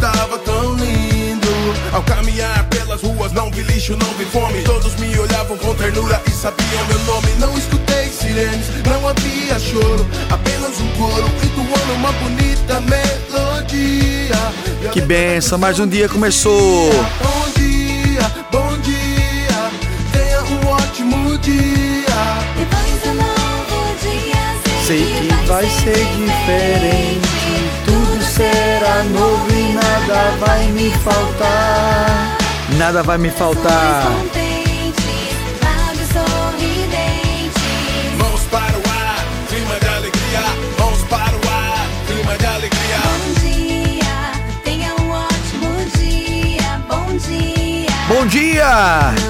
estava tão lindo. Ao caminhar pelas ruas, não vi lixo, não vi fome. Todos me olhavam com ternura e sabiam meu nome. Não escutei sirenes, não havia choro. Apenas um coro entoando uma bonita melodia. Que benção, mais um dia começou. Bom dia, bom dia. Tenha um ótimo dia. Depois do novo dia, Sei que vai ser diferente. Será novo e nada vai me faltar. Nada vai me faltar. Mãos para o ar, clima de alegria. Mãos para o ar, clima de alegria. Bom dia, tenha um ótimo dia. Bom dia. Bom dia!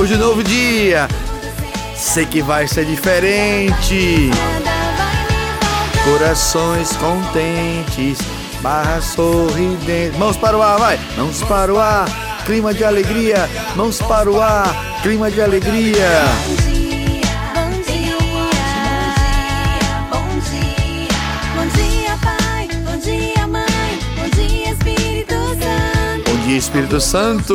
Depois de um novo dia, sei que vai ser diferente. Corações contentes, barra sorridente. Mãos para o ar, vai! Mãos para o ar, clima de alegria. Mãos para o ar, clima de alegria. Espírito Santo.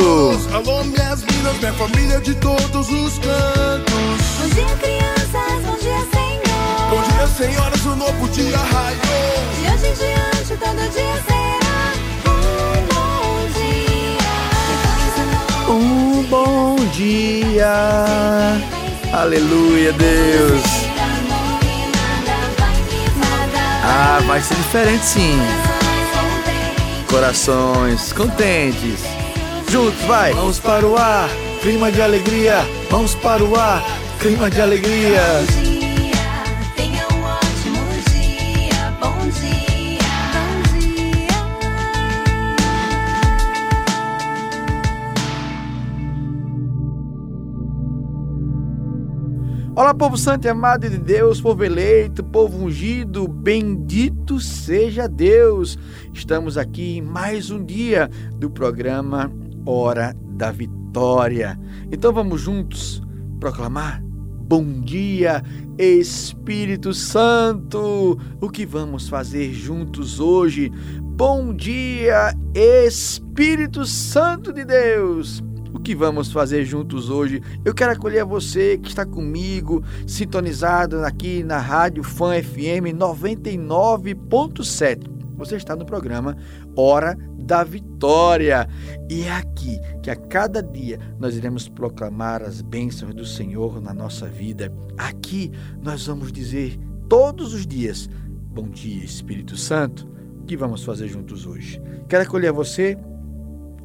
Alô, minhas minas, minha família de todos os cantos. Bom dia, crianças, bom dia, Senhor. Bom dia, senhoras, o novo dia raiou. De hoje em diante, todo dia será um bom dia. Um bom dia. Aleluia, Deus. Ah, vai ser diferente sim. Corações contentes. Juntos, vai. Mãos para o ar, clima de alegria. Mãos para o ar, clima de alegria. Bom dia, tenha um ótimo dia. Bom dia, bom dia. Olá, povo santo e amado de Deus, povo eleito, povo ungido, bendito seja Deus. Estamos aqui em mais um dia do programa Hora da Vitória. Então vamos juntos proclamar Bom dia, Espírito Santo. O que vamos fazer juntos hoje? Bom dia, Espírito Santo de Deus. O que vamos fazer juntos hoje? Eu quero acolher você que está comigo, sintonizado aqui na Rádio Fã FM 99.7. Você está no programa Hora da Vitória. E é aqui que a cada dia nós iremos proclamar as bênçãos do Senhor na nossa vida. Aqui nós vamos dizer todos os dias: Bom dia, Espírito Santo. O que vamos fazer juntos hoje? Quero acolher você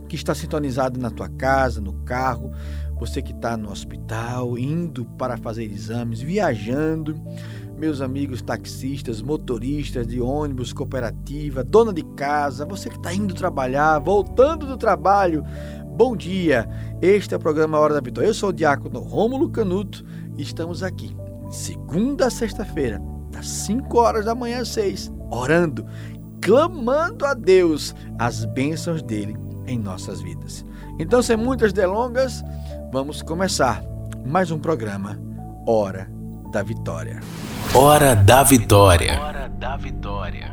que está sintonizado na tua casa, no carro, você que está no hospital, indo para fazer exames, viajando, meus amigos taxistas, motoristas de ônibus, cooperativa, dona de casa, você que está indo trabalhar, voltando do trabalho. bom dia. Este é o programa Hora da Vitória. Eu sou o diácono Rômulo Canuto e estamos aqui, segunda a sexta-feira, das 5 horas da manhã às 6, orando, clamando a Deus as bênçãos dele em nossas vidas. Então, sem muitas delongas, vamos começar mais um programa Hora da Vitória. Hora da Vitória. Hora da Vitória.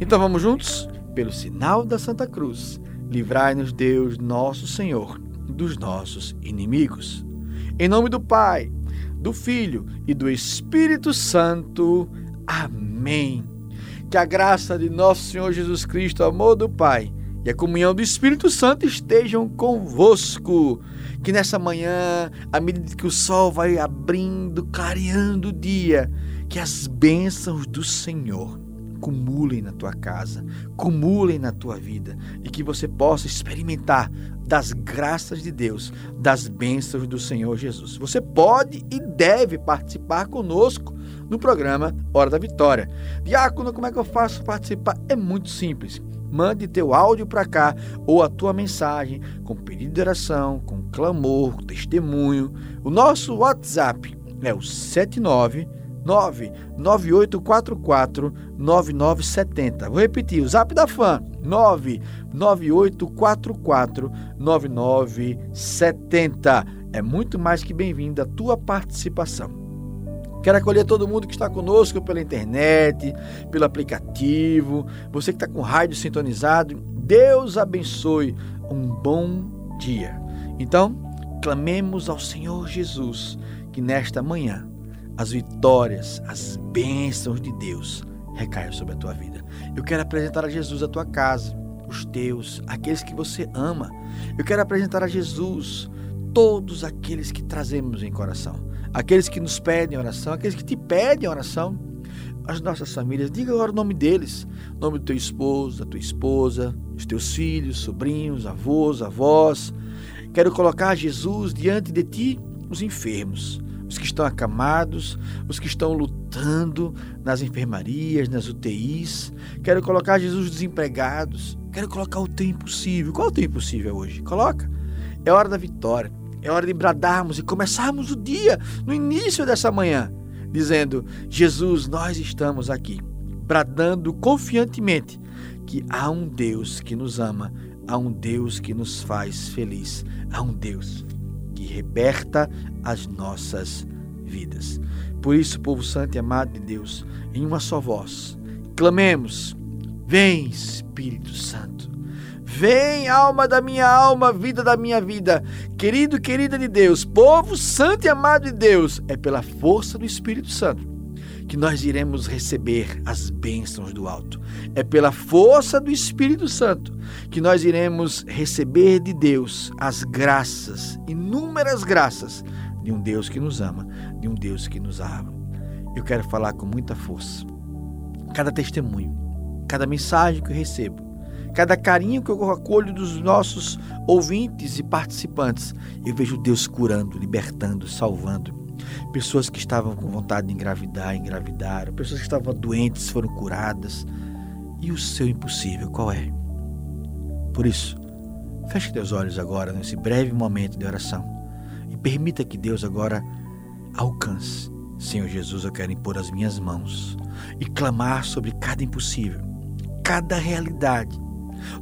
Então vamos juntos? Pelo sinal da Santa Cruz, livrai-nos Deus, nosso Senhor, dos nossos inimigos. Em nome do Pai, do Filho e do Espírito Santo. Amém. Que a graça de nosso Senhor Jesus Cristo, amor do Pai e a comunhão do Espírito Santo estejam convosco. Que nessa manhã, à medida que o sol vai abrindo, clareando o dia, que as bênçãos do Senhor cumulem na tua casa, cumulem na tua vida e que você possa experimentar das graças de Deus, das bênçãos do Senhor Jesus. Você pode e deve participar conosco no programa Hora da Vitória. Diácono, como é que eu faço participar? É muito simples. Mande teu áudio para cá ou a tua mensagem com pedido de oração, com clamor, com testemunho. O nosso WhatsApp é o 79 99844 9970. Vou repetir, o Zap da Fã 99844 9970. É muito mais que bem-vinda a tua participação. Quero acolher todo mundo que está conosco pela internet, pelo aplicativo, você que está com rádio sintonizado. Deus abençoe um bom dia. Então, clamemos ao Senhor Jesus que nesta manhã as vitórias, as bênçãos de Deus recaiam sobre a tua vida. Eu quero apresentar a Jesus a tua casa, os teus, aqueles que você ama. Eu quero apresentar a Jesus todos aqueles que trazemos em coração, aqueles que nos pedem oração, aqueles que te pedem oração, as nossas famílias. Diga agora o nome deles, o nome do teu esposo, da tua esposa, dos teus filhos, sobrinhos, avós, avós. Quero colocar Jesus diante de ti, os enfermos os que estão acamados, os que estão lutando nas enfermarias, nas UTIs. Quero colocar Jesus desempregados. Quero colocar o teu impossível. Qual é o teu impossível hoje? Coloca. É hora da vitória. É hora de bradarmos e começarmos o dia no início dessa manhã, dizendo: Jesus, nós estamos aqui, bradando confiantemente que há um Deus que nos ama, há um Deus que nos faz feliz, há um Deus que liberta as nossas vidas. Por isso, povo santo e amado de Deus, em uma só voz, clamemos: Vem, Espírito Santo. Vem, alma da minha alma, vida da minha vida. Querido querida de Deus, povo santo e amado de Deus, é pela força do Espírito Santo que nós iremos receber as bênçãos do alto. É pela força do Espírito Santo que nós iremos receber de Deus as graças, inúmeras graças, de um Deus que nos ama, de um Deus que nos ama. Eu quero falar com muita força. Cada testemunho, cada mensagem que eu recebo, cada carinho que eu acolho dos nossos ouvintes e participantes, eu vejo Deus curando, libertando, salvando. Pessoas que estavam com vontade de engravidar, engravidaram. Pessoas que estavam doentes foram curadas. E o seu impossível, qual é? Por isso, feche teus olhos agora nesse breve momento de oração e permita que Deus agora alcance. Senhor Jesus, eu quero impor as minhas mãos e clamar sobre cada impossível, cada realidade.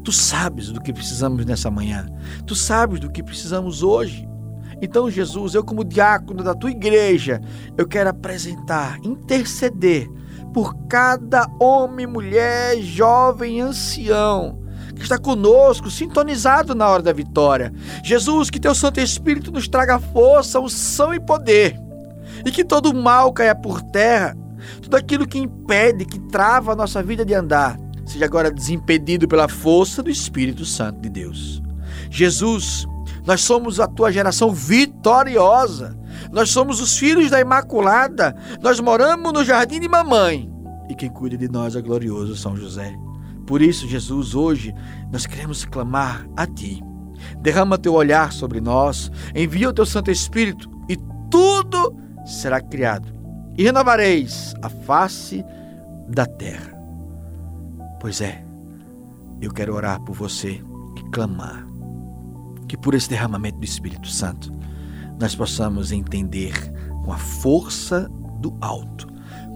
Tu sabes do que precisamos nessa manhã. Tu sabes do que precisamos hoje. Então, Jesus, eu, como diácono da tua igreja, eu quero apresentar, interceder por cada homem, mulher, jovem, ancião que está conosco, sintonizado na hora da vitória. Jesus, que teu Santo Espírito nos traga força, unção e poder, e que todo mal caia por terra, tudo aquilo que impede, que trava a nossa vida de andar, seja agora desimpedido pela força do Espírito Santo de Deus. Jesus, nós somos a tua geração vitoriosa. Nós somos os filhos da Imaculada. Nós moramos no jardim de mamãe. E quem cuida de nós é glorioso São José. Por isso, Jesus, hoje nós queremos clamar a ti. Derrama teu olhar sobre nós, envia o teu Santo Espírito e tudo será criado. E renovareis a face da terra. Pois é, eu quero orar por você e clamar que por esse derramamento do Espírito Santo nós possamos entender com a força do alto,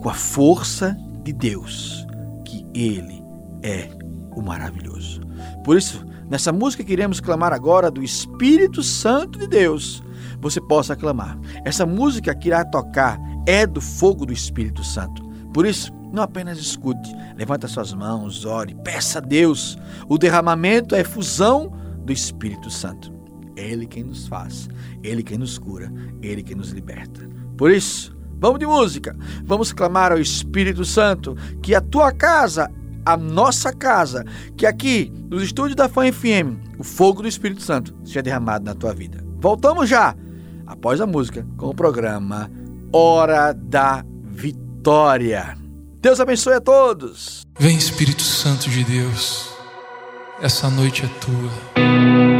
com a força de Deus, que Ele é o maravilhoso. Por isso, nessa música que iremos clamar agora do Espírito Santo de Deus, você possa clamar. Essa música que irá tocar é do fogo do Espírito Santo. Por isso, não apenas escute, levanta suas mãos, ore, peça a Deus. O derramamento é a efusão do Espírito Santo. Ele quem nos faz, Ele quem nos cura, Ele quem nos liberta. Por isso, vamos de música, vamos clamar ao Espírito Santo que a tua casa, a nossa casa, que aqui nos estúdios da Fã FM, o fogo do Espírito Santo seja derramado na tua vida. Voltamos já, após a música, com o programa Hora da Vitória. Deus abençoe a todos. Vem, Espírito Santo de Deus, essa noite é tua.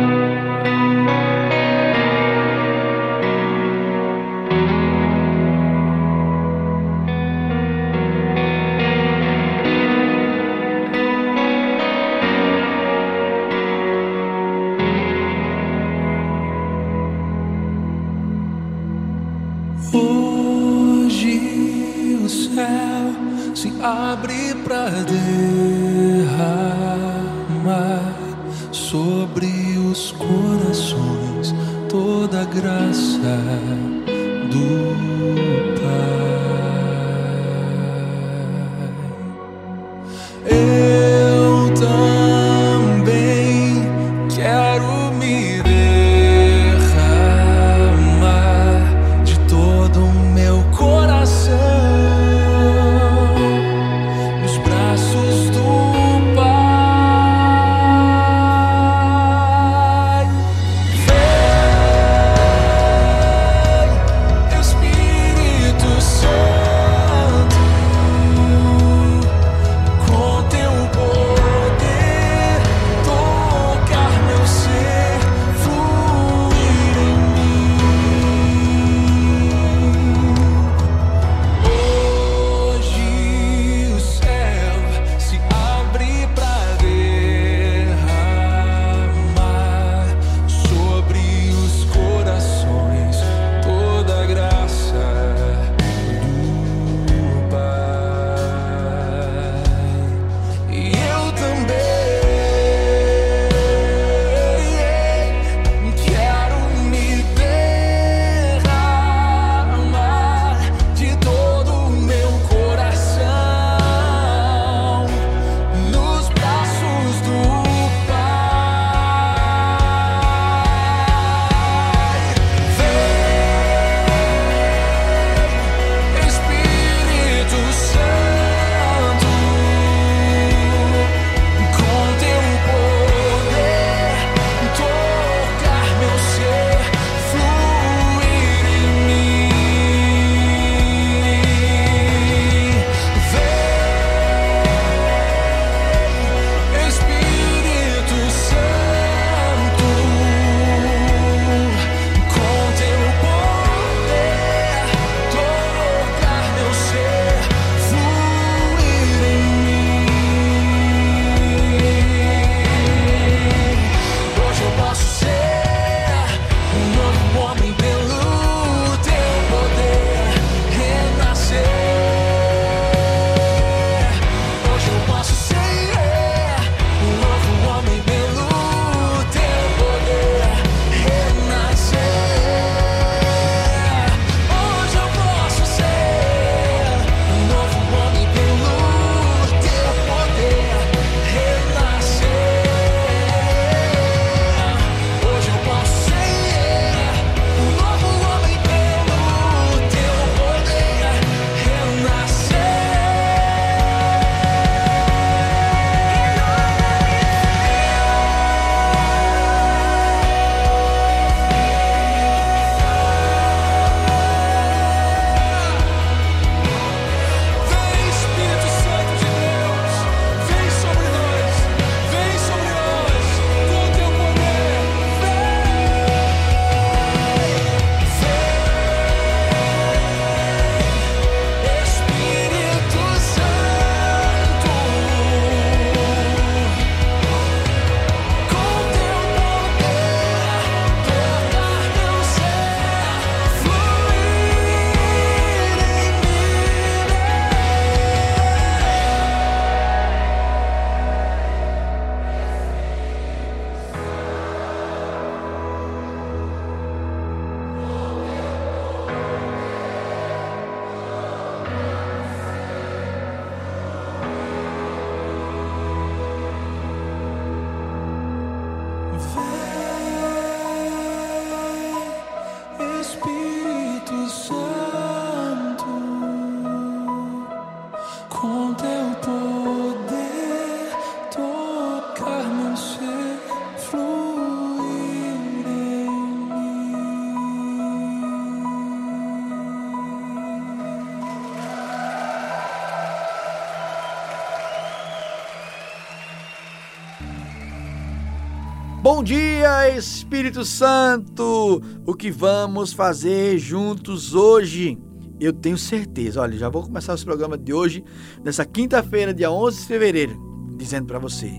Bom dia, Espírito Santo! O que vamos fazer juntos hoje? Eu tenho certeza, olha, já vou começar esse programa de hoje, nessa quinta-feira, dia 11 de fevereiro, dizendo para você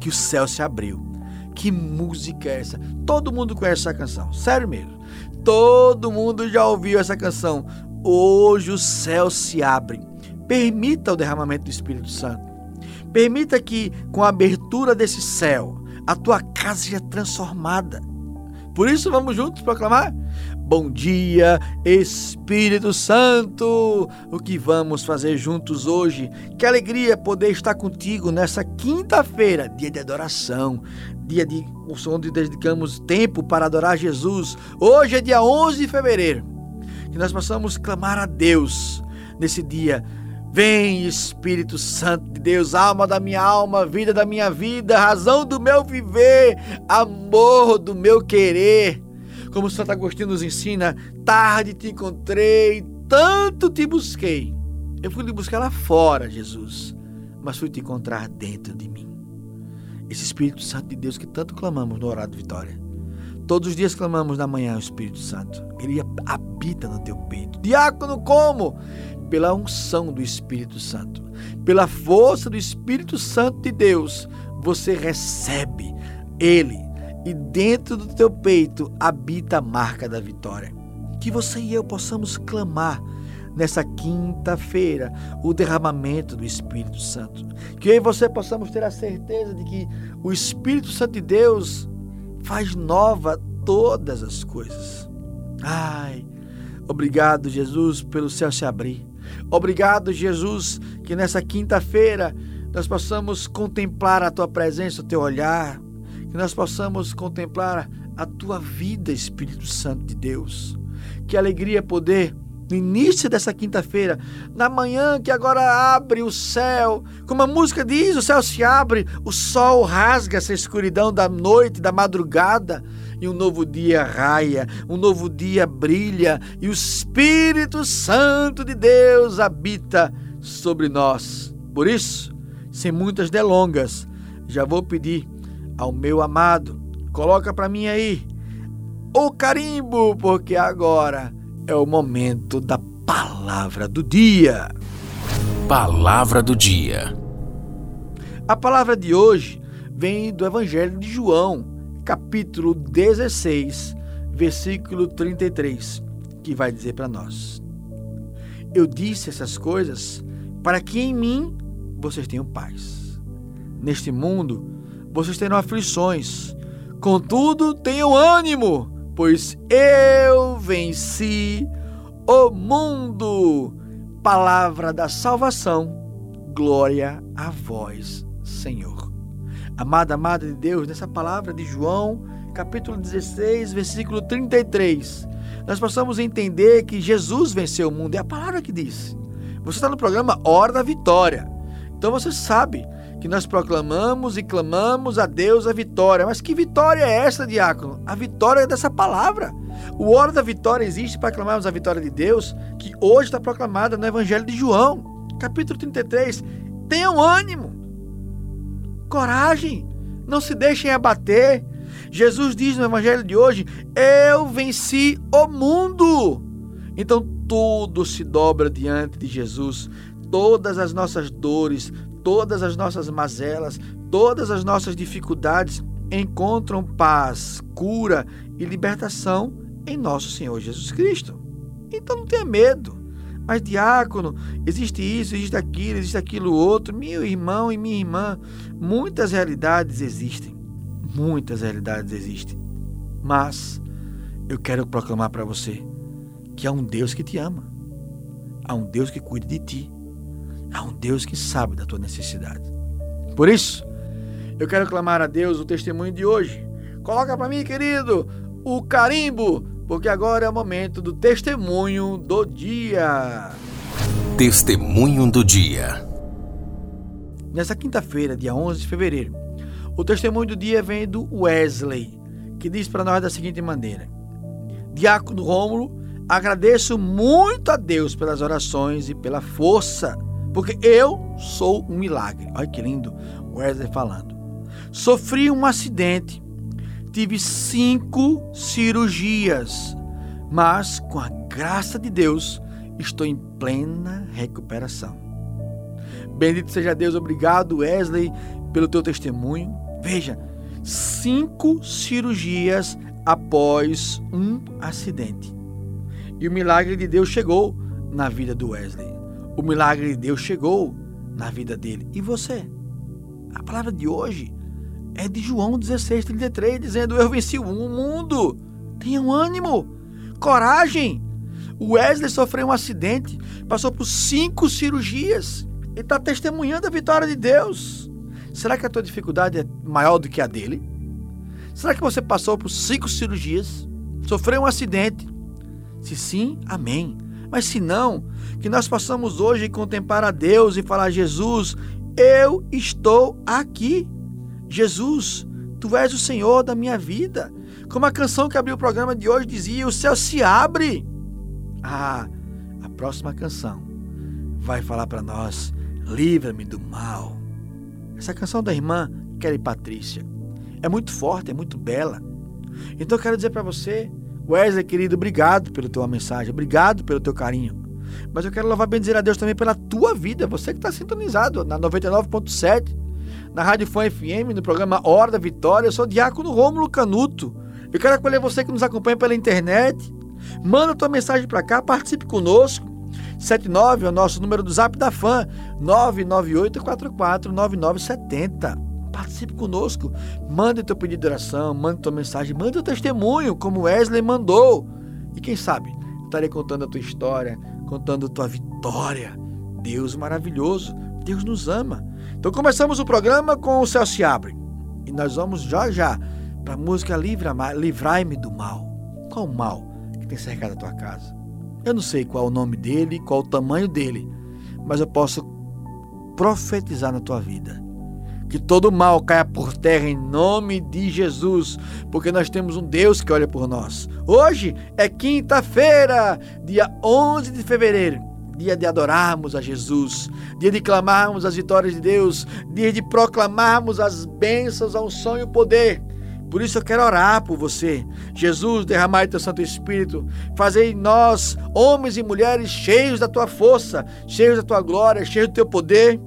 que o céu se abriu. Que música é essa? Todo mundo conhece essa canção, sério mesmo. Todo mundo já ouviu essa canção. Hoje o céu se abre. Permita o derramamento do Espírito Santo. Permita que, com a abertura desse céu, a tua casa seja transformada. Por isso, vamos juntos proclamar? Bom dia, Espírito Santo! O que vamos fazer juntos hoje? Que alegria poder estar contigo nessa quinta-feira, dia de adoração, dia de onde dedicamos tempo para adorar Jesus. Hoje é dia 11 de fevereiro. Que nós possamos clamar a Deus nesse dia Vem, Espírito Santo de Deus, alma da minha alma, vida da minha vida, razão do meu viver, amor do meu querer. Como Santo Agostinho nos ensina, tarde te encontrei, tanto te busquei. Eu fui te buscar lá fora, Jesus, mas fui te encontrar dentro de mim. Esse Espírito Santo de Deus que tanto clamamos no Horário de Vitória. Todos os dias clamamos na manhã o Espírito Santo. Ele habita no teu peito. Diácono, como? pela unção do Espírito Santo, pela força do Espírito Santo de Deus, você recebe ele e dentro do teu peito habita a marca da vitória. Que você e eu possamos clamar nessa quinta-feira o derramamento do Espírito Santo. Que eu e você possamos ter a certeza de que o Espírito Santo de Deus faz nova todas as coisas. Ai, obrigado, Jesus, pelo céu se abrir. Obrigado, Jesus, que nessa quinta-feira nós possamos contemplar a tua presença, o teu olhar, que nós possamos contemplar a tua vida, Espírito Santo de Deus. Que alegria poder no início dessa quinta-feira, na manhã que agora abre o céu, como a música diz, o céu se abre, o sol rasga essa escuridão da noite, da madrugada, e um novo dia raia, um novo dia brilha, e o Espírito Santo de Deus habita sobre nós. Por isso, sem muitas delongas, já vou pedir ao meu amado, coloca para mim aí o carimbo, porque agora é o momento da palavra do dia. Palavra do dia. A palavra de hoje vem do Evangelho de João, capítulo 16, versículo 33, que vai dizer para nós: Eu disse essas coisas para que em mim vocês tenham paz. Neste mundo vocês terão aflições, contudo tenham ânimo, pois eu venci o mundo. Palavra da salvação, glória a vós, Senhor. Amada, amada de Deus, nessa palavra de João, capítulo 16, versículo 33, nós possamos entender que Jesus venceu o mundo. É a palavra que diz. Você está no programa Hora da Vitória. Então você sabe que nós proclamamos e clamamos a Deus a vitória. Mas que vitória é essa, diácono? A vitória é dessa palavra. O Hora da Vitória existe para clamarmos a vitória de Deus, que hoje está proclamada no Evangelho de João, capítulo 33. Tenham ânimo coragem, não se deixem abater. Jesus diz no Evangelho de hoje: Eu venci o mundo. Então tudo se dobra diante de Jesus. Todas as nossas dores, todas as nossas mazelas, todas as nossas dificuldades encontram paz, cura e libertação em nosso Senhor Jesus Cristo. Então não tenha medo. Mas, diácono, existe isso, existe aquilo, existe aquilo outro. Meu irmão e minha irmã, muitas realidades existem. Muitas realidades existem. Mas eu quero proclamar para você que há um Deus que te ama. Há um Deus que cuida de ti. Há um Deus que sabe da tua necessidade. Por isso, eu quero clamar a Deus o testemunho de hoje. Coloca para mim, querido, o carimbo porque agora é o momento do testemunho do dia. Testemunho do dia. Nessa quinta-feira, dia 11 de fevereiro, o testemunho do dia vem do Wesley, que diz para nós da seguinte maneira: Diácono Rômulo, agradeço muito a Deus pelas orações e pela força, porque eu sou um milagre. Olha que lindo, Wesley falando. Sofri um acidente tive cinco cirurgias, mas com a graça de Deus estou em plena recuperação. Bendito seja Deus, obrigado Wesley pelo teu testemunho. Veja, cinco cirurgias após um acidente. E o milagre de Deus chegou na vida do Wesley. O milagre de Deus chegou na vida dele. E você? A palavra de hoje é de João 16, 33, dizendo: Eu venci o mundo. Tenham ânimo, coragem. O Wesley sofreu um acidente, passou por cinco cirurgias e está testemunhando a vitória de Deus. Será que a tua dificuldade é maior do que a dele? Será que você passou por cinco cirurgias, sofreu um acidente? Se sim, amém. Mas se não, que nós possamos hoje contemplar a Deus e falar: Jesus, eu estou aqui. Jesus, tu és o Senhor da minha vida. Como a canção que abriu o programa de hoje dizia: o céu se abre. Ah, a próxima canção vai falar para nós: livra-me do mal. Essa canção da irmã Kelly Patrícia é muito forte, é muito bela. Então eu quero dizer para você, Wesley, querido, obrigado pela tua mensagem, obrigado pelo teu carinho. Mas eu quero louvar bem dizer a Deus também pela tua vida, você que está sintonizado na 99.7, na Rádio Fã FM, no programa Hora da Vitória. Eu sou o Diácono Rômulo Canuto. Eu quero acolher você que nos acompanha pela internet. Manda tua mensagem para cá, participe conosco. 79 é o nosso número do Zap da Fã, 998 44 9970 participe conosco. Mande teu pedido de oração, mande tua mensagem, mande teu testemunho, como Wesley mandou. E quem sabe, estarei contando a tua história, contando a tua vitória. Deus maravilhoso, Deus nos ama. Então começamos o programa com o céu se abre. E nós vamos já já para a música Livrai-me do mal. Qual o mal que tem cercado a tua casa? Eu não sei qual o nome dele, qual o tamanho dele, mas eu posso profetizar na tua vida que todo mal caia por terra em nome de Jesus, porque nós temos um Deus que olha por nós. Hoje é quinta-feira, dia 11 de fevereiro, dia de adorarmos a Jesus, dia de clamarmos as vitórias de Deus, dia de proclamarmos as bênçãos ao sonho e poder. Por isso eu quero orar por você. Jesus, derramai teu Santo Espírito, fazei nós, homens e mulheres, cheios da tua força, cheios da tua glória, cheios do teu poder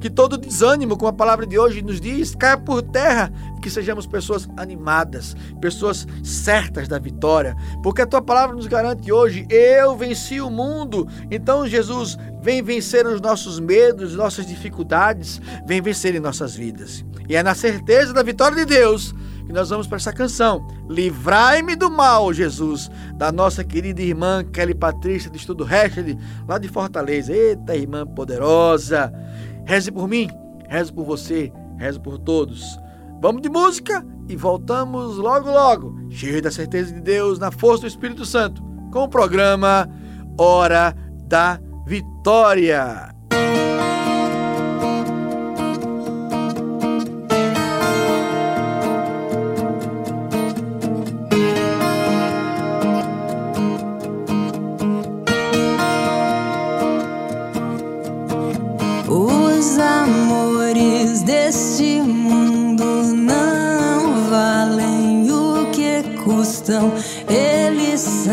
que todo desânimo, como a palavra de hoje nos diz, caia por terra e que sejamos pessoas animadas, pessoas certas da vitória, porque a tua palavra nos garante hoje: eu venci o mundo. Então, Jesus, vem vencer os nossos medos, nossas dificuldades, vem vencer em nossas vidas. E é na certeza da vitória de Deus que nós vamos para essa canção. Livrai-me do mal, Jesus, da nossa querida irmã Kelly Patrícia de Estudo Rested, lá de Fortaleza. Eita, irmã poderosa! Reze por mim, reze por você, reze por todos. Vamos de música e voltamos logo, logo, cheio da certeza de Deus, na força do Espírito Santo, com o programa Hora da Vitória.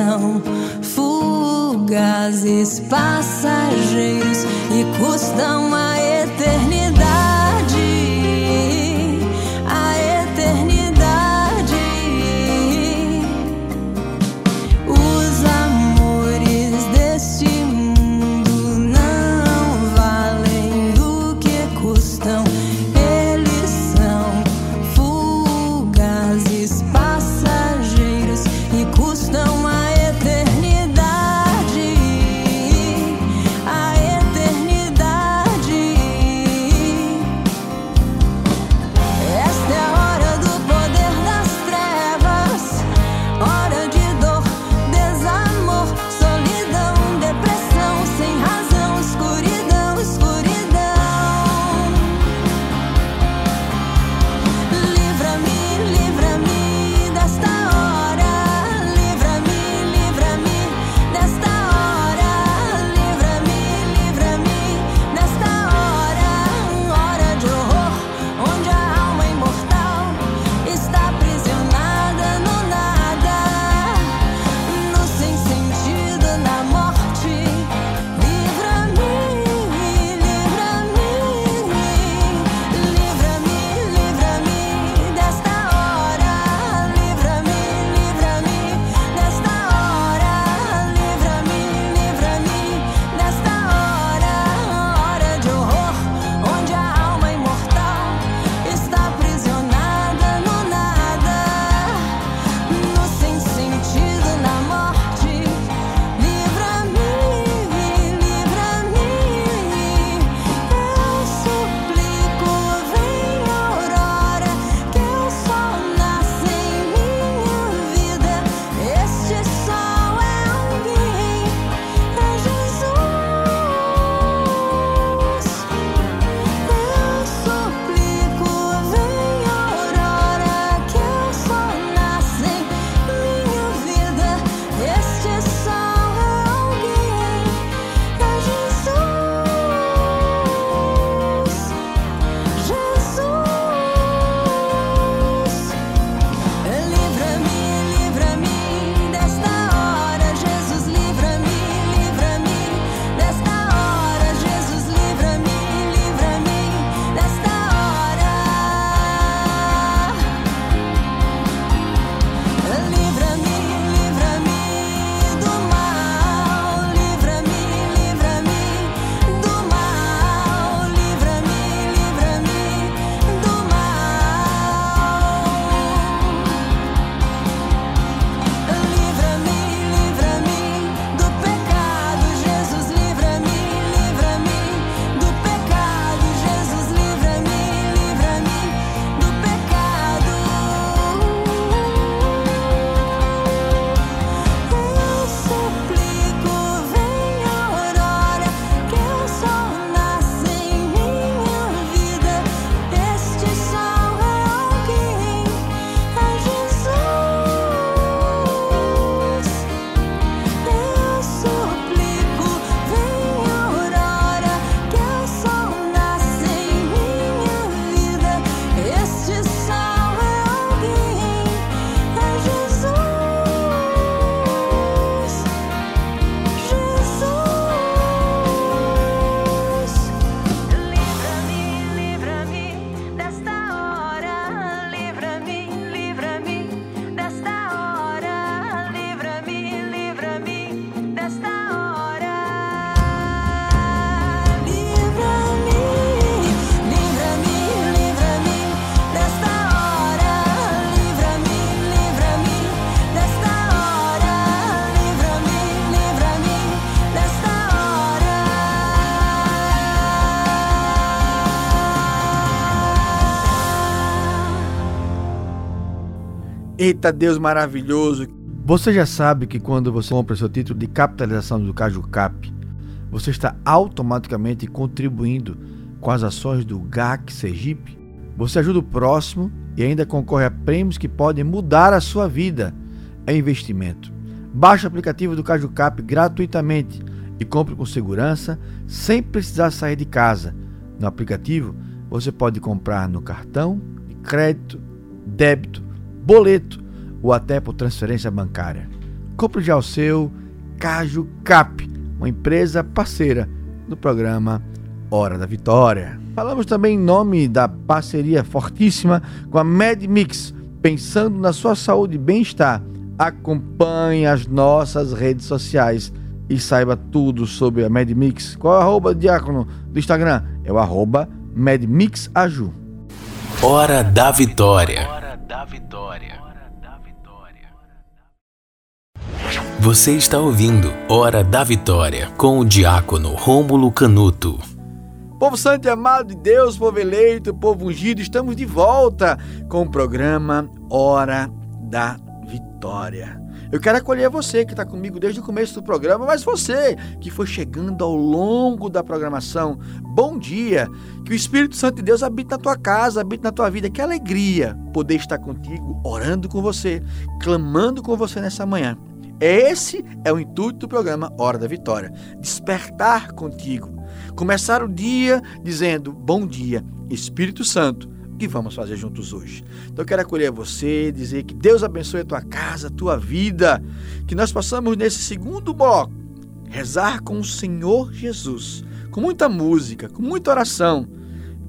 São fugazes, passageiros e custam a Eita Deus maravilhoso! Você já sabe que quando você compra seu título de capitalização do Caju Cap, você está automaticamente contribuindo com as ações do GAC Sergipe? Você ajuda o próximo e ainda concorre a prêmios que podem mudar a sua vida. É investimento. Baixe o aplicativo do Caju Cap gratuitamente e compre com segurança sem precisar sair de casa. No aplicativo, você pode comprar no cartão, crédito, débito, boleto ou até por transferência bancária. Compre já o seu Caju Cap, uma empresa parceira do programa Hora da Vitória. Falamos também em nome da parceria fortíssima com a MedMix, pensando na sua saúde e bem-estar. Acompanhe as nossas redes sociais e saiba tudo sobre a MedMix. Qual é o arroba, Diácono, do Instagram? É o arroba MedMixAju. Hora da Vitória. Você está ouvindo Hora da Vitória com o diácono Rômulo Canuto. Povo santo e amado de Deus, povo eleito, povo ungido, estamos de volta com o programa Hora da Vitória. Eu quero acolher você que está comigo desde o começo do programa, mas você que foi chegando ao longo da programação, bom dia. Que o Espírito Santo de Deus habite na tua casa, habite na tua vida. Que alegria poder estar contigo, orando com você, clamando com você nessa manhã. Esse é o intuito do programa Hora da Vitória: despertar contigo. Começar o dia dizendo: Bom dia, Espírito Santo, que vamos fazer juntos hoje? Então quero acolher você, dizer que Deus abençoe a tua casa, a tua vida, que nós possamos nesse segundo bloco rezar com o Senhor Jesus, com muita música, com muita oração,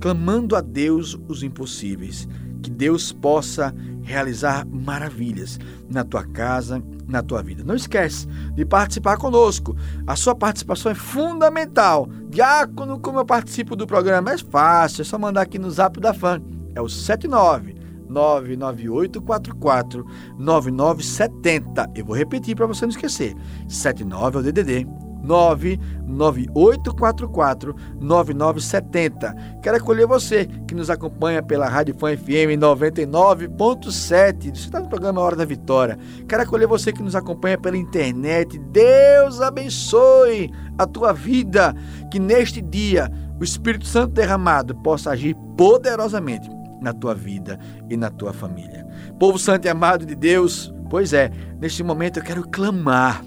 clamando a Deus os impossíveis. Que Deus possa realizar maravilhas na tua casa, na tua vida. Não esquece de participar conosco. A sua participação é fundamental. Diácono, como eu participo do programa, é fácil, é só mandar aqui no zap da fã. É o 79 99844 9970. Eu vou repetir para você não esquecer. 79 é o DDD 99844 9970. Quero acolher você que nos acompanha pela Rádio Fã FM 99.7. Você está no programa Hora da Vitória. Quero acolher você que nos acompanha pela internet. Deus abençoe a tua vida. Que neste dia o Espírito Santo derramado possa agir poderosamente na tua vida e na tua família. Povo santo e amado de Deus, pois é, neste momento eu quero clamar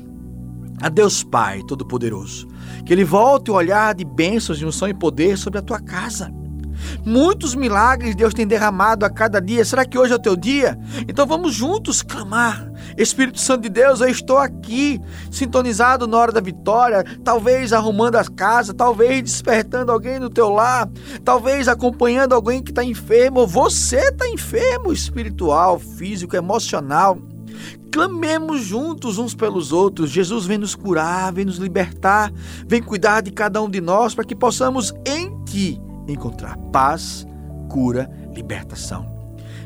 a Deus Pai Todo-Poderoso, que Ele volte o olhar de bênçãos, de unção e poder sobre a tua casa. Muitos milagres Deus tem derramado a cada dia. Será que hoje é o teu dia? Então vamos juntos clamar. Espírito Santo de Deus, eu estou aqui, sintonizado na hora da vitória, talvez arrumando as casas, talvez despertando alguém no teu lar, talvez acompanhando alguém que está enfermo. Você está enfermo, espiritual, físico, emocional. Clamemos juntos uns pelos outros. Jesus vem nos curar, vem nos libertar, vem cuidar de cada um de nós para que possamos em Ti encontrar paz, cura, libertação.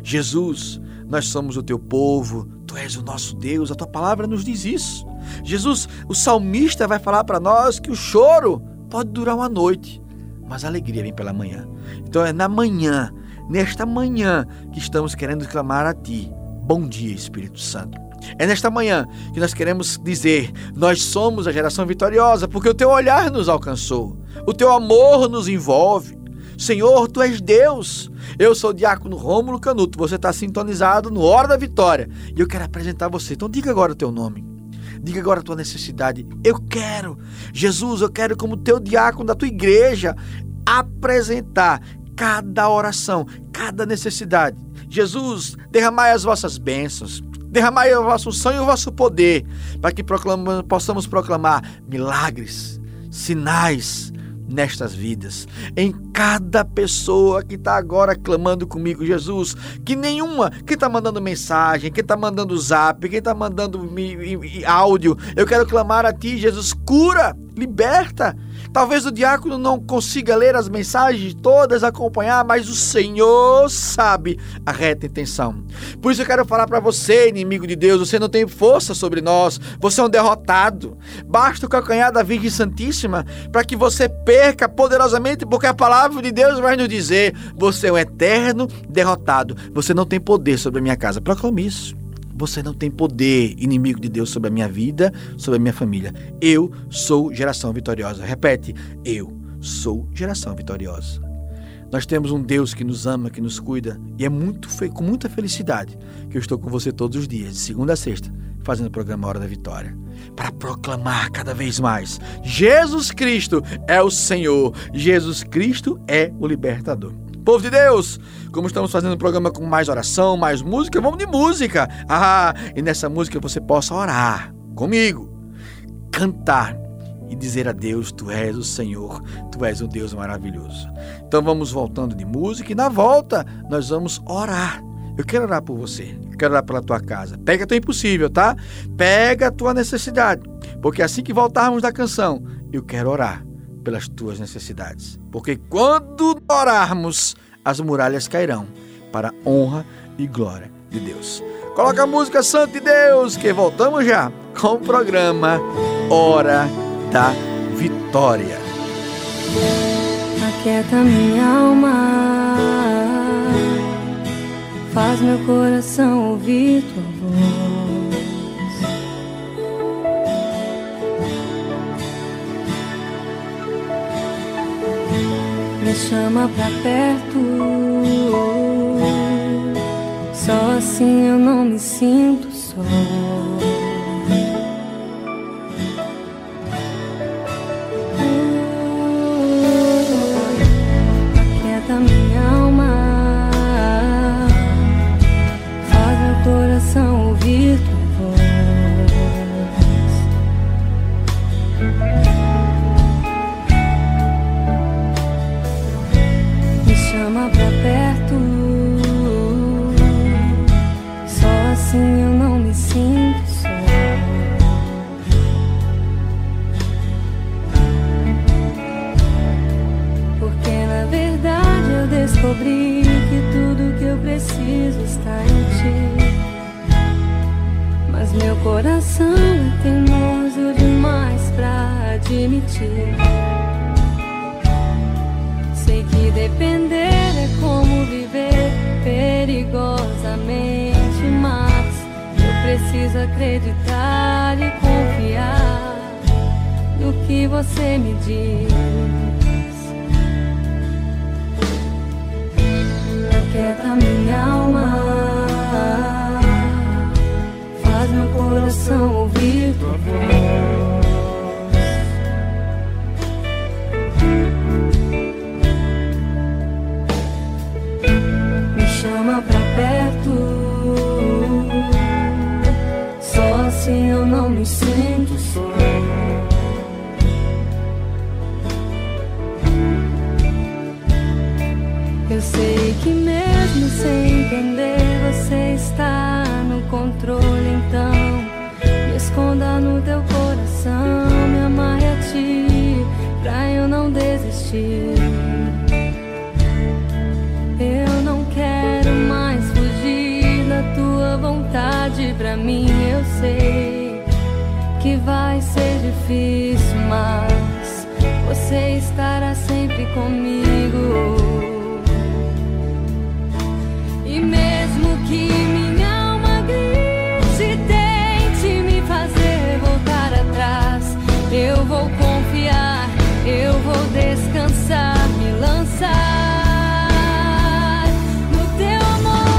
Jesus, nós somos o Teu povo, Tu és o nosso Deus, a Tua palavra nos diz isso. Jesus, o salmista vai falar para nós que o choro pode durar uma noite, mas a alegria vem pela manhã. Então é na manhã, nesta manhã, que estamos querendo clamar a Ti. Bom dia, Espírito Santo. É nesta manhã que nós queremos dizer: nós somos a geração vitoriosa, porque o teu olhar nos alcançou, o teu amor nos envolve. Senhor, tu és Deus. Eu sou o diácono Rômulo Canuto, você está sintonizado no Hora da Vitória e eu quero apresentar você. Então diga agora o teu nome. Diga agora a tua necessidade. Eu quero, Jesus, eu quero, como teu diácono da tua igreja, apresentar cada oração, cada necessidade. Jesus, derramai as vossas bênçãos, Derramai o vosso sangue e o vosso poder, para que proclama, possamos proclamar milagres, sinais nestas vidas, em cada pessoa que está agora clamando comigo, Jesus, que nenhuma, quem está mandando mensagem, quem está mandando zap, quem está mandando áudio, eu quero clamar a Ti, Jesus, cura, liberta, Talvez o diácono não consiga ler as mensagens todas, acompanhar, mas o Senhor sabe a reta intenção. Por isso eu quero falar para você, inimigo de Deus, você não tem força sobre nós, você é um derrotado. Basta o calcanhar da Virgem Santíssima para que você perca poderosamente, porque a palavra de Deus vai nos dizer: você é um eterno derrotado, você não tem poder sobre a minha casa. Proclame isso. Você não tem poder, inimigo de Deus, sobre a minha vida, sobre a minha família. Eu sou geração vitoriosa. Repete, eu sou geração vitoriosa. Nós temos um Deus que nos ama, que nos cuida, e é muito com muita felicidade que eu estou com você todos os dias, de segunda a sexta, fazendo o programa Hora da Vitória, para proclamar cada vez mais: Jesus Cristo é o Senhor, Jesus Cristo é o libertador. Povo de Deus, como estamos fazendo o programa com mais oração, mais música, vamos de música. Ah, e nessa música você possa orar comigo, cantar e dizer a Deus: Tu és o Senhor, Tu és um Deus maravilhoso. Então vamos voltando de música e na volta nós vamos orar. Eu quero orar por você, quero orar pela tua casa. Pega teu impossível, tá? Pega a tua necessidade, porque assim que voltarmos da canção, eu quero orar pelas tuas necessidades. Porque quando orarmos, as muralhas cairão para a honra e glória de Deus. Coloca a música Santo de Deus, que voltamos já com o programa Hora da Vitória. Aquieta minha alma, faz meu coração ouvir tua voz. Me chama pra perto, só assim eu não me sinto só. Eu sei que mesmo sem entender você está no controle, então me esconda no teu coração, me amarre a ti, pra eu não desistir. Eu não quero mais fugir da tua vontade pra mim, eu sei que vai ser difícil, mas você estará sempre comigo. Vou confiar, eu vou descansar, me lançar no teu amor,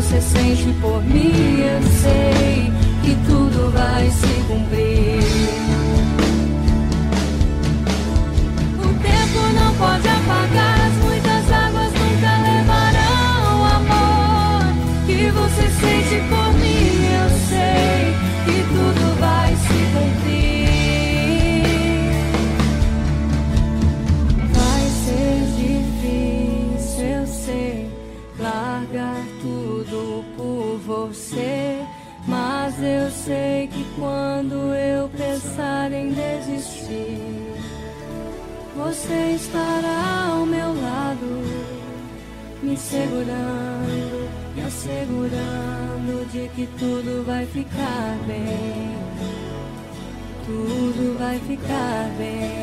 você sente por mim. Eu sei que tudo vai se cumprir. O tempo não pode apagar as muitas águas nunca levarão o amor que você sente por de que tudo vai ficar bem. Tudo vai ficar bem.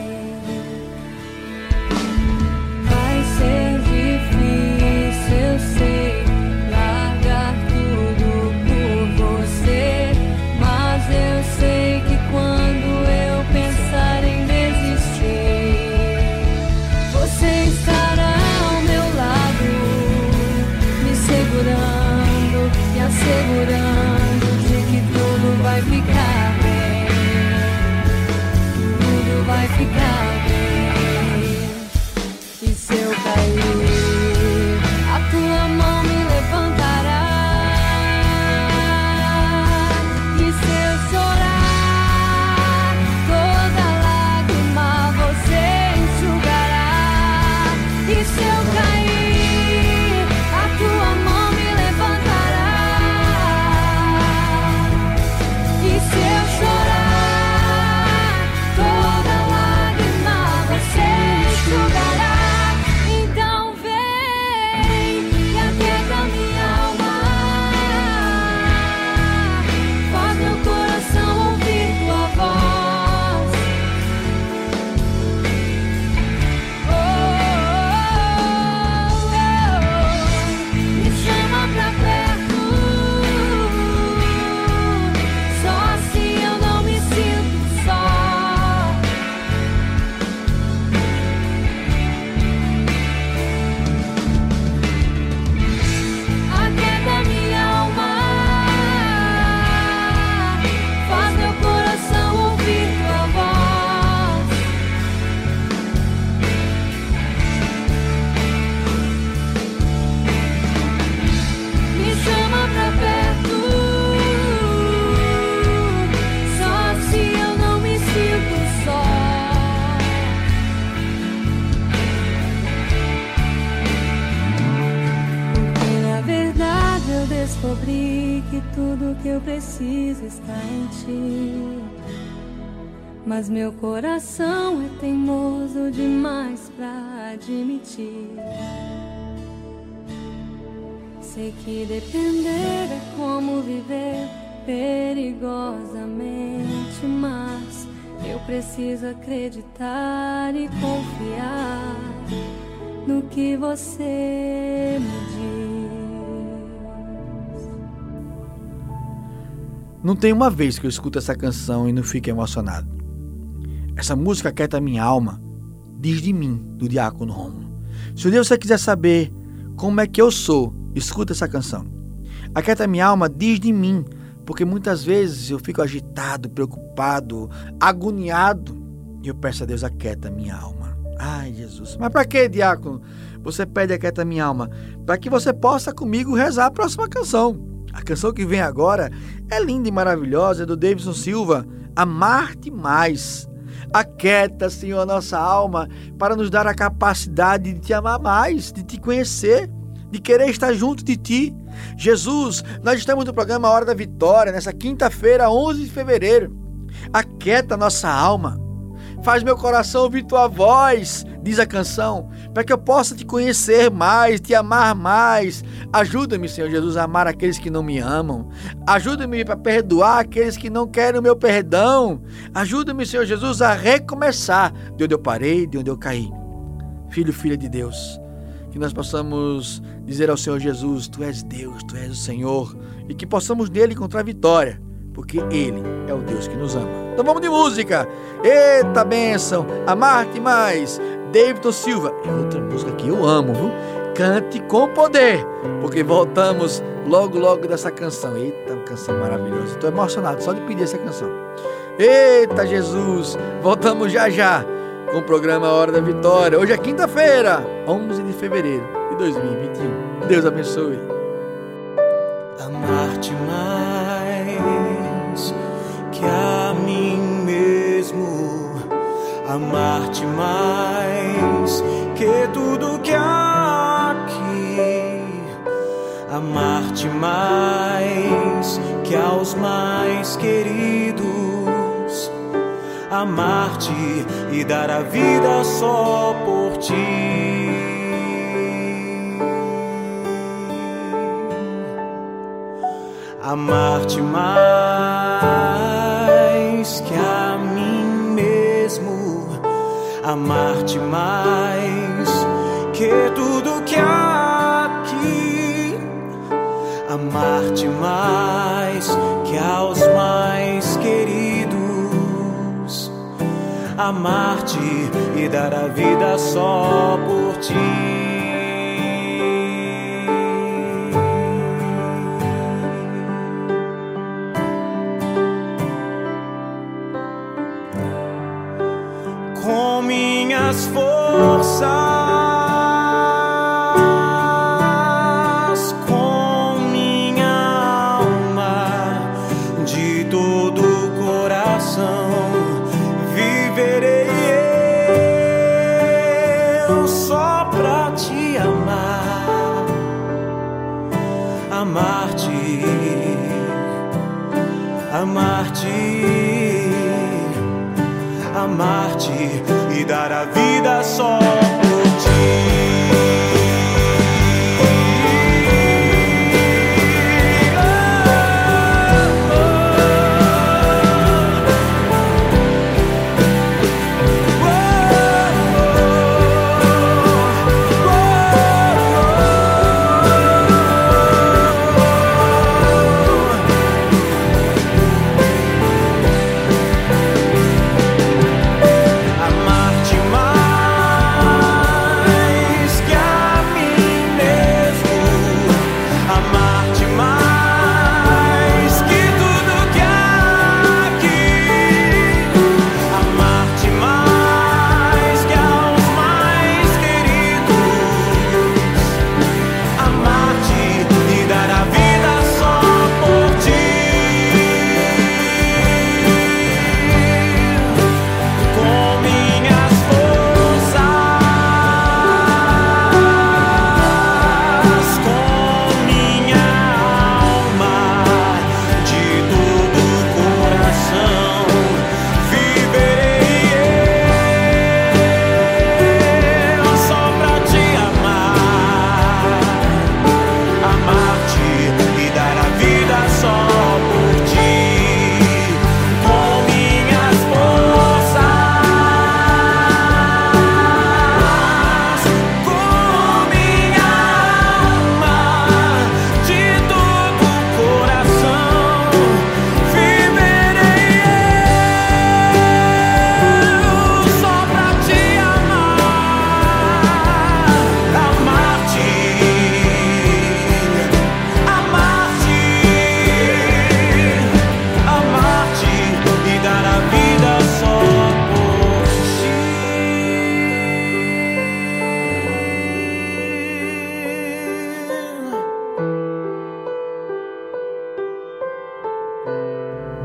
Não tem uma vez que eu escuto essa canção e não fico emocionado. Essa música quieta minha alma, diz de mim, do diácono Romulo. Se um dia você quiser saber como é que eu sou, escuta essa canção. Aquieta minha alma diz de mim, porque muitas vezes eu fico agitado, preocupado, agoniado, e eu peço a Deus aquieta minha alma. Ai, Jesus. Mas para que, diácono? Você pede aquieta minha alma? Para que você possa comigo rezar a próxima canção. A canção que vem agora é linda e maravilhosa, é do Davidson Silva, Amar-te Mais. Aquieta, Senhor, a nossa alma para nos dar a capacidade de te amar mais, de te conhecer, de querer estar junto de ti. Jesus, nós estamos no programa Hora da Vitória, nessa quinta-feira, 11 de fevereiro. Aquieta a nossa alma. Faz meu coração ouvir tua voz, diz a canção, para que eu possa te conhecer mais, te amar mais. Ajuda-me, Senhor Jesus, a amar aqueles que não me amam. Ajuda-me para perdoar aqueles que não querem o meu perdão. Ajuda-me, Senhor Jesus, a recomeçar de onde eu parei, de onde eu caí. Filho, filha de Deus, que nós possamos dizer ao Senhor Jesus: Tu és Deus, Tu és o Senhor, e que possamos nele encontrar vitória, porque Ele é o Deus que nos ama. Então vamos de música. Eita bênção, amar-te mais. Davidson Silva, é outra música que eu amo, viu? Cante com poder, porque voltamos logo, logo dessa canção. Eita, uma canção maravilhosa. Estou emocionado só de pedir essa canção. Eita Jesus, voltamos já já com o programa Hora da Vitória. Hoje é quinta-feira, 11 de fevereiro de 2021. Deus abençoe. Amar-te mais amar-te mais que tudo que há aqui, amar-te mais que aos mais queridos, amar-te e dar a vida só por ti. Amar-te mais. Amar-te mais que tudo que há aqui, amar-te mais que aos mais queridos, amar-te e dar a vida só por ti. Minhas forças, com minha alma, de todo o coração, viverei eu só pra te amar, amar-te, amar-te amar-te dar a vida só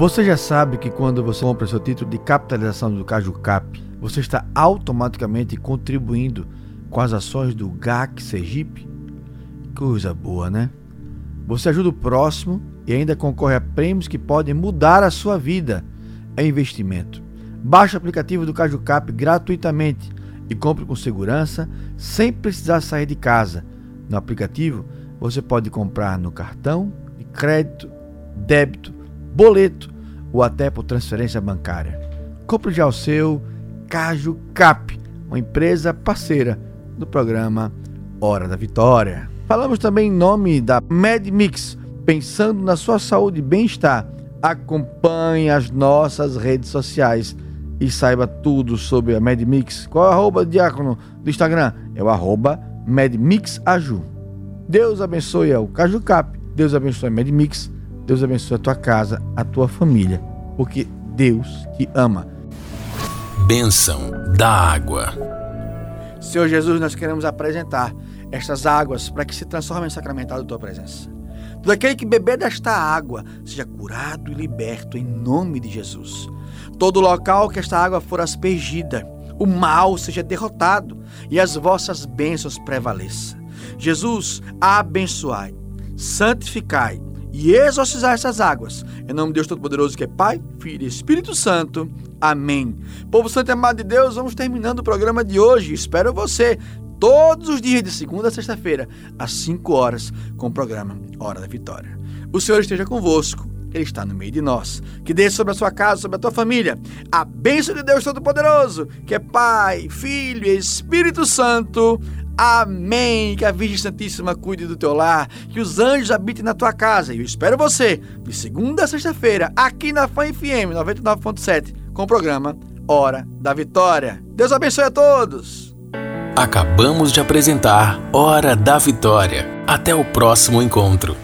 Você já sabe que quando você compra seu título de capitalização do Caju Cap, você está automaticamente contribuindo com as ações do GAC Sergipe? Coisa boa, né? Você ajuda o próximo e ainda concorre a prêmios que podem mudar a sua vida. É investimento. Baixe o aplicativo do Caju Cap gratuitamente e compre com segurança, sem precisar sair de casa. No aplicativo, você pode comprar no cartão, de crédito, débito, boleto ou até por transferência bancária. Compre já o seu Caju Cap, uma empresa parceira do programa Hora da Vitória. Falamos também em nome da MedMix, pensando na sua saúde e bem-estar. Acompanhe as nossas redes sociais e saiba tudo sobre a MedMix. Qual é o arroba, Diácono, do Instagram? É o arroba MedMixAju. Deus abençoe o Caju Cap, Deus abençoe a MedMix, Deus abençoe a tua casa, a tua família, porque Deus te ama. Bênção da água. Senhor Jesus, nós queremos apresentar estas águas para que se transformem em sacramental da tua presença. Todo aquele que beber desta água seja curado e liberto em nome de Jesus. Todo local que esta água for aspergida, o mal seja derrotado e as vossas bênçãos prevaleçam. Jesus, abençoai, santificai e exorcizar essas águas. Em nome de Deus Todo-Poderoso, que é Pai, Filho e Espírito Santo. Amém. Povo santo e amado de Deus, vamos terminando o programa de hoje. Espero você todos os dias de segunda a sexta-feira, às 5 horas, com o programa Hora da Vitória. O Senhor esteja convosco. Ele está no meio de nós. Que desça sobre a sua casa, sobre a tua família, a bênção de Deus Todo-Poderoso, que é Pai, Filho e Espírito Santo. Amém. Que a Virgem Santíssima cuide do teu lar, que os anjos habitem na tua casa. E eu espero você de segunda a sexta-feira, aqui na Fan FM 99.7, com o programa Hora da Vitória. Deus abençoe a todos. Acabamos de apresentar Hora da Vitória. Até o próximo encontro.